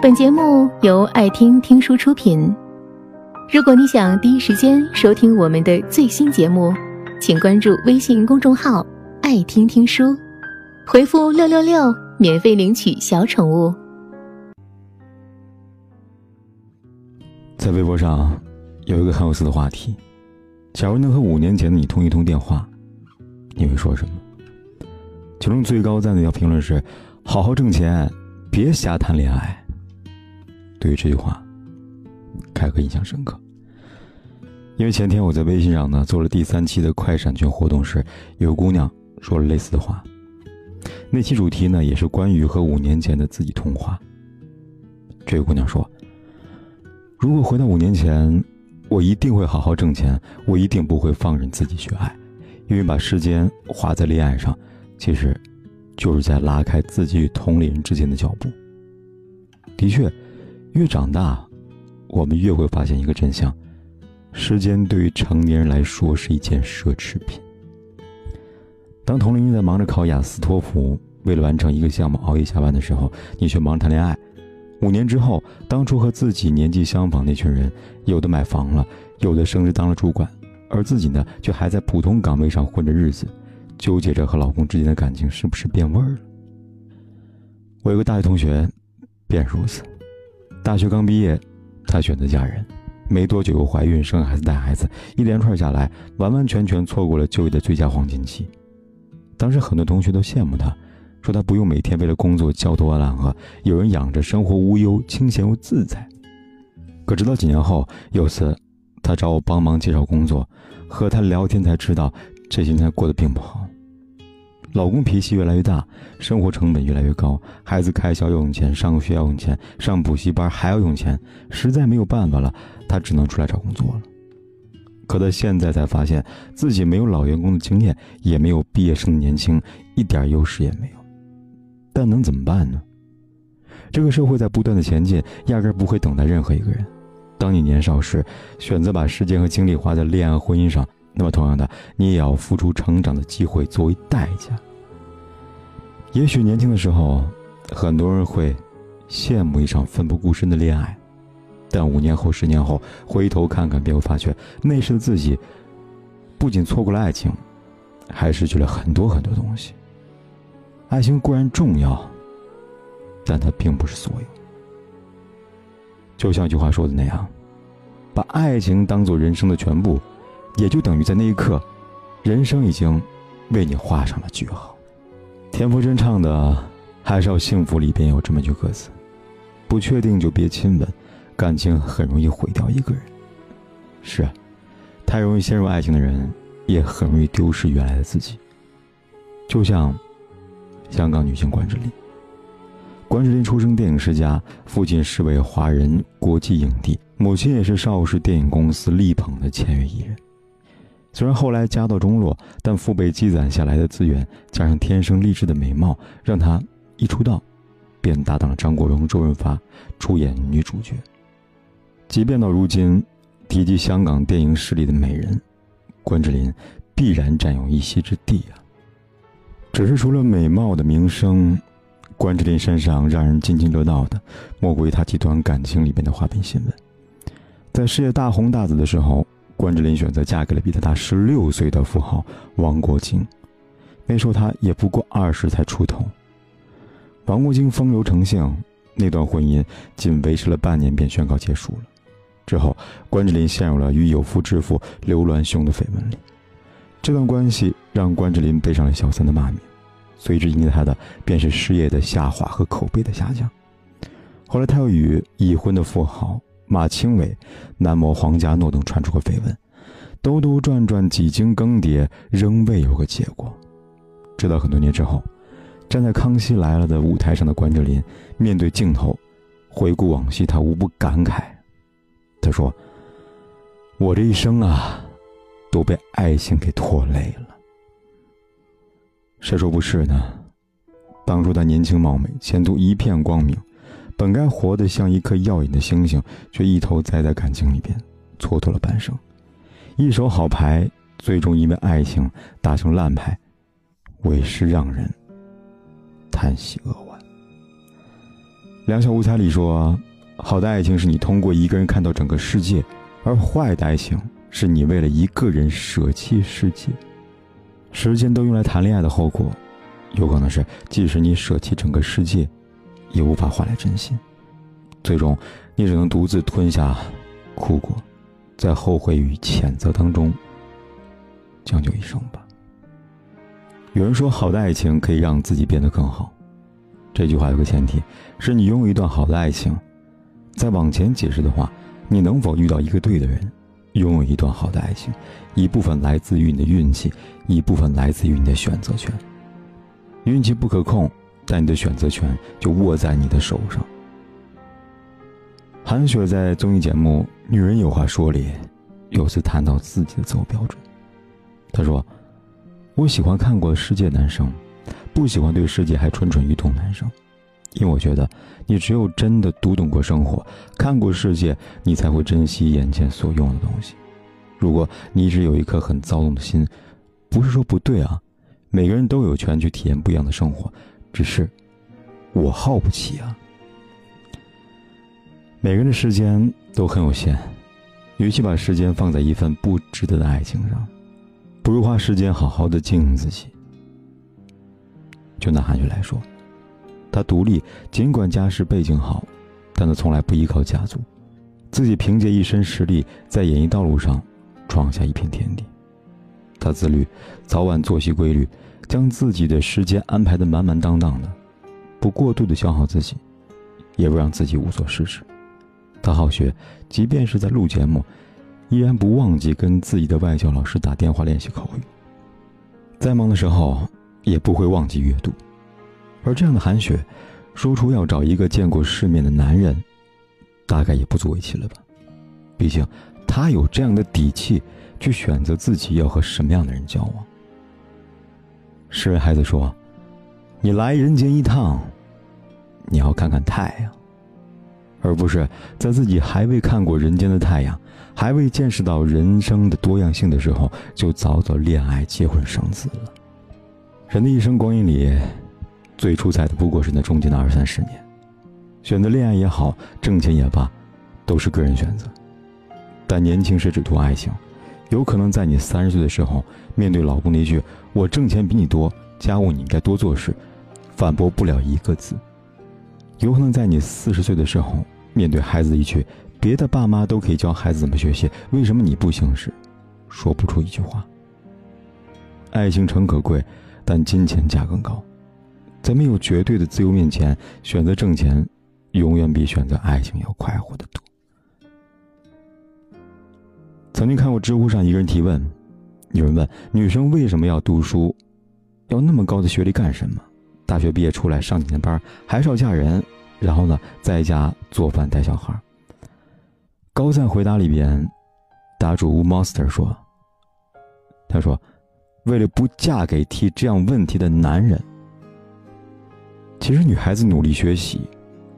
本节目由爱听听书出品。如果你想第一时间收听我们的最新节目，请关注微信公众号“爱听听书”，回复“六六六”免费领取小宠物。在微博上有一个很有意思的话题：假如能和五年前的你通一通电话，你会说什么？其中最高赞的一条评论是：“好好挣钱，别瞎谈恋爱。”对于这句话。凯哥印象深刻，因为前天我在微信上呢做了第三期的快闪券活动时，有姑娘说了类似的话。那期主题呢也是关于和五年前的自己通话。这个姑娘说：“如果回到五年前，我一定会好好挣钱，我一定不会放任自己去爱，因为把时间花在恋爱上，其实就是在拉开自己与同龄人之间的脚步。的确，越长大。”我们越会发现一个真相：时间对于成年人来说是一件奢侈品。当同龄人在忙着考雅思托福，为了完成一个项目熬夜加班的时候，你却忙着谈恋爱。五年之后，当初和自己年纪相仿那群人，有的买房了，有的升职当了主管，而自己呢，却还在普通岗位上混着日子，纠结着和老公之间的感情是不是变味儿了。我有个大学同学，便如此，大学刚毕业。她选择嫁人，没多久又怀孕、生孩子、带孩子，一连串下来，完完全全错过了就业的最佳黄金期。当时很多同学都羡慕她，说她不用每天为了工作焦头烂额，有人养着，生活无忧，清闲又自在。可直到几年后，有次她找我帮忙介绍工作，和她聊天才知道，这些年过得并不好。老公脾气越来越大，生活成本越来越高，孩子开销要用钱，上学要用钱，上补习班还要用钱，实在没有办法了，她只能出来找工作了。可她现在才发现自己没有老员工的经验，也没有毕业生的年轻，一点优势也没有。但能怎么办呢？这个社会在不断的前进，压根不会等待任何一个人。当你年少时选择把时间和精力花在恋爱、婚姻上。那么，同样的，你也要付出成长的机会作为代价。也许年轻的时候，很多人会羡慕一场奋不顾身的恋爱，但五年后、十年后回头看看，便会发觉那时的自己不仅错过了爱情，还失去了很多很多东西。爱情固然重要，但它并不是所有。就像一句话说的那样，把爱情当做人生的全部。也就等于在那一刻，人生已经为你画上了句号。田馥甄唱的《还是要幸福》里边有这么句歌词：“不确定就别亲吻，感情很容易毁掉一个人。”是啊，太容易陷入爱情的人，也很容易丢失原来的自己。就像香港女星关之琳。关之琳出生电影世家，父亲是位华人国际影帝，母亲也是邵氏电影公司力捧的签约艺人。虽然后来家道中落，但父辈积攒下来的资源，加上天生丽质的美貌，让她一出道，便搭档了张国荣、周润发出演女主角。即便到如今，提及香港电影势力的美人，关之琳必然占有一席之地啊。只是除了美貌的名声，关之琳身上让人津津乐道的，莫过于她几段感情里边的花边新闻。在事业大红大紫的时候。关之琳选择嫁给了比她大十六岁的富豪王国兴，那时候她也不过二十才出头。王国兴风流成性，那段婚姻仅维持了半年便宣告结束了。之后，关之琳陷入了与有夫之妇刘銮雄的绯闻里，这段关系让关之琳背上了小三的骂名，随之迎接她的便是事业的下滑和口碑的下降。后来，她又与已婚的富豪。马清伟、男模黄家诺等传出过绯闻，兜兜转转，几经更迭，仍未有个结果。直到很多年之后，站在《康熙来了》的舞台上的关之琳面对镜头，回顾往昔，他无不感慨。他说：“我这一生啊，都被爱情给拖累了。谁说不是呢？当初他年轻貌美，前途一片光明。”本该活得像一颗耀眼的星星，却一头栽在感情里边，蹉跎了半生。一手好牌，最终因为爱情打成烂牌，委实让人叹息扼腕。两小无猜里说，好的爱情是你通过一个人看到整个世界，而坏的爱情是你为了一个人舍弃世界。时间都用来谈恋爱的后果，有可能是即使你舍弃整个世界，也无法换来真心。最终，你只能独自吞下苦果，在后悔与谴责当中将就一生吧。有人说，好的爱情可以让自己变得更好。这句话有个前提，是你拥有一段好的爱情。再往前解释的话，你能否遇到一个对的人，拥有一段好的爱情，一部分来自于你的运气，一部分来自于你的选择权。运气不可控，但你的选择权就握在你的手上。韩雪在综艺节目《女人有话说》里，有次谈到自己的择偶标准，她说。我喜欢看过世界男生，不喜欢对世界还蠢蠢欲动男生，因为我觉得你只有真的读懂过生活，看过世界，你才会珍惜眼前所拥的东西。如果你一直有一颗很躁动的心，不是说不对啊，每个人都有权去体验不一样的生活，只是我耗不起啊。每个人的时间都很有限，与其把时间放在一份不值得的爱情上。不如花时间好好的经营自己。就拿韩雪来说，她独立，尽管家世背景好，但她从来不依靠家族，自己凭借一身实力在演艺道路上闯下一片天地。她自律，早晚作息规律，将自己的时间安排的满满当当的，不过度的消耗自己，也不让自己无所事事。他好学，即便是在录节目。依然不忘记跟自己的外教老师打电话练习口语，再忙的时候也不会忘记阅读。而这样的韩雪，说出要找一个见过世面的男人，大概也不足为奇了吧？毕竟她有这样的底气去选择自己要和什么样的人交往。诗人孩子说：“你来人间一趟，你要看看太阳。”而不是在自己还未看过人间的太阳，还未见识到人生的多样性的时候，就早早恋爱、结婚、生子了。人的一生光阴里，最出彩的不过是那中间的二三十年。选择恋爱也好，挣钱也罢，都是个人选择。但年轻时只图爱情，有可能在你三十岁的时候，面对老公那句“我挣钱比你多，家务你应该多做事”，反驳不了一个字。有可能在你四十岁的时候，面对孩子一句“别的爸妈都可以教孩子怎么学习，为什么你不行？”时，说不出一句话。爱情诚可贵，但金钱价更高。在没有绝对的自由面前，选择挣钱，永远比选择爱情要快活得多。曾经看过知乎上一个人提问，有人问女生为什么要读书，要那么高的学历干什么？大学毕业出来上几年班，还是要嫁人，然后呢，在家做饭带小孩。高赞回答里边，答主 monster 说：“他说，为了不嫁给提这样问题的男人，其实女孩子努力学习、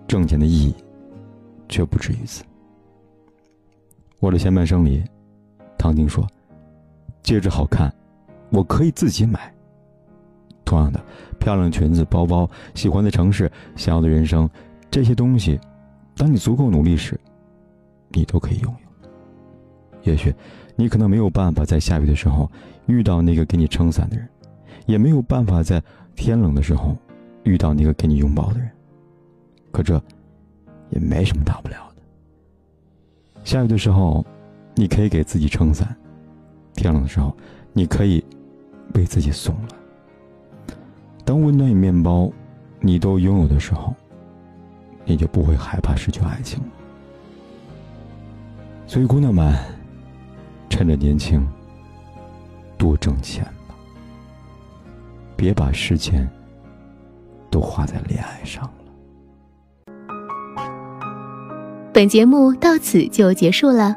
挣钱的意义，却不止于此。”我的前半生里，唐晶说：“戒指好看，我可以自己买。”同样的，漂亮裙子、包包、喜欢的城市、想要的人生，这些东西，当你足够努力时，你都可以拥有。也许，你可能没有办法在下雨的时候遇到那个给你撑伞的人，也没有办法在天冷的时候遇到那个给你拥抱的人。可这，也没什么大不了的。下雨的时候，你可以给自己撑伞；天冷的时候，你可以为自己送暖。当温暖与面包，你都拥有的时候，你就不会害怕失去爱情了。所以，姑娘们，趁着年轻，多挣钱吧，别把时间都花在恋爱上了。本节目到此就结束了，